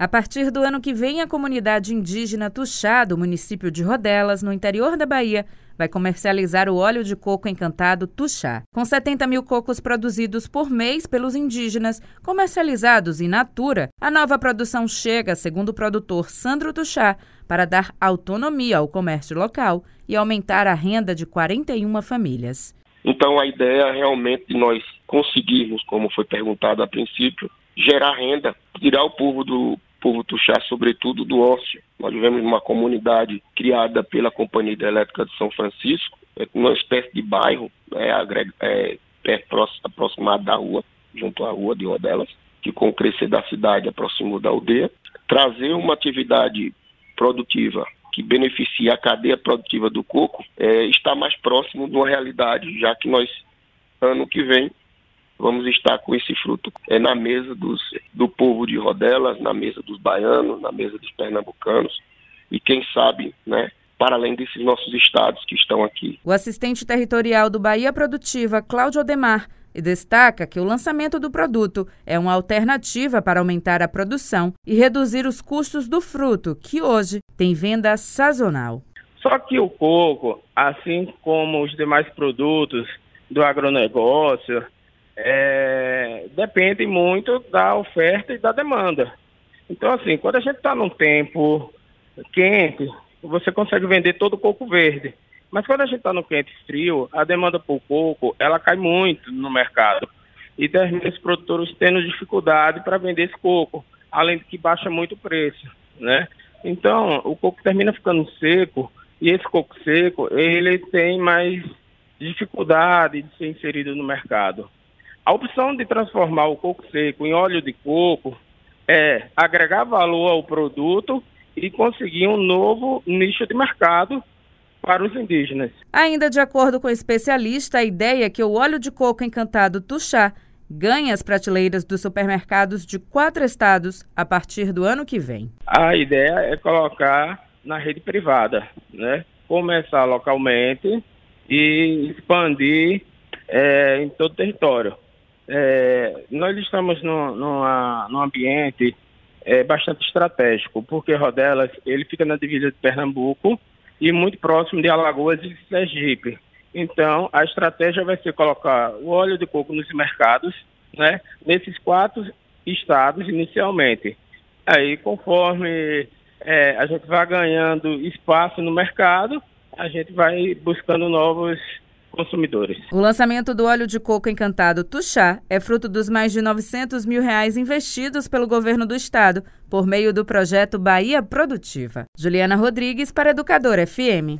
A partir do ano que vem, a comunidade indígena Tuxá, do município de Rodelas, no interior da Bahia, vai comercializar o óleo de coco encantado Tuxá. Com 70 mil cocos produzidos por mês pelos indígenas, comercializados in natura, a nova produção chega, segundo o produtor Sandro Tuxá, para dar autonomia ao comércio local e aumentar a renda de 41 famílias. Então, a ideia é realmente de nós conseguirmos, como foi perguntado a princípio, gerar renda, tirar o povo do povo tuxá, sobretudo do ócio. Nós vivemos numa comunidade criada pela Companhia Hidrelétrica de São Francisco, é uma espécie de bairro, é, agrega, é, aproximado da rua, junto à rua de Rodelas, que com o crescer da cidade aproximou da aldeia. Trazer uma atividade produtiva que beneficia a cadeia produtiva do coco, é, está mais próximo de uma realidade, já que nós, ano que vem, vamos estar com esse fruto é, na mesa dos, do povo de Rodelas, na mesa dos baianos, na mesa dos pernambucanos e quem sabe, né, para além desses nossos estados que estão aqui. O assistente territorial do Bahia Produtiva, Cláudio Odemar, destaca que o lançamento do produto é uma alternativa para aumentar a produção e reduzir os custos do fruto, que hoje tem venda sazonal. Só que o coco, assim como os demais produtos do agronegócio, é, depende muito da oferta e da demanda. Então, assim, quando a gente está num tempo quente, você consegue vender todo o coco verde. Mas quando a gente está no quente frio, a demanda por coco, ela cai muito no mercado. E termina os produtores tendo dificuldade para vender esse coco, além de que baixa muito o preço, né? Então, o coco termina ficando seco, e esse coco seco, ele tem mais dificuldade de ser inserido no mercado. A opção de transformar o coco seco em óleo de coco é agregar valor ao produto e conseguir um novo nicho de mercado para os indígenas. Ainda de acordo com o especialista, a ideia é que o óleo de coco encantado Tuxá ganhe as prateleiras dos supermercados de quatro estados a partir do ano que vem. A ideia é colocar na rede privada, né? Começar localmente e expandir é, em todo o território. É, nós estamos no, numa, num ambiente é, bastante estratégico, porque Rodelas ele fica na divisa de Pernambuco e muito próximo de Alagoas e Sergipe. Então, a estratégia vai ser colocar o óleo de coco nos mercados, né, nesses quatro estados inicialmente. Aí, conforme é, a gente vai ganhando espaço no mercado, a gente vai buscando novos consumidores. O lançamento do óleo de coco encantado Tuxá é fruto dos mais de 900 mil reais investidos pelo governo do estado por meio do projeto Bahia Produtiva. Juliana Rodrigues para Educador FM.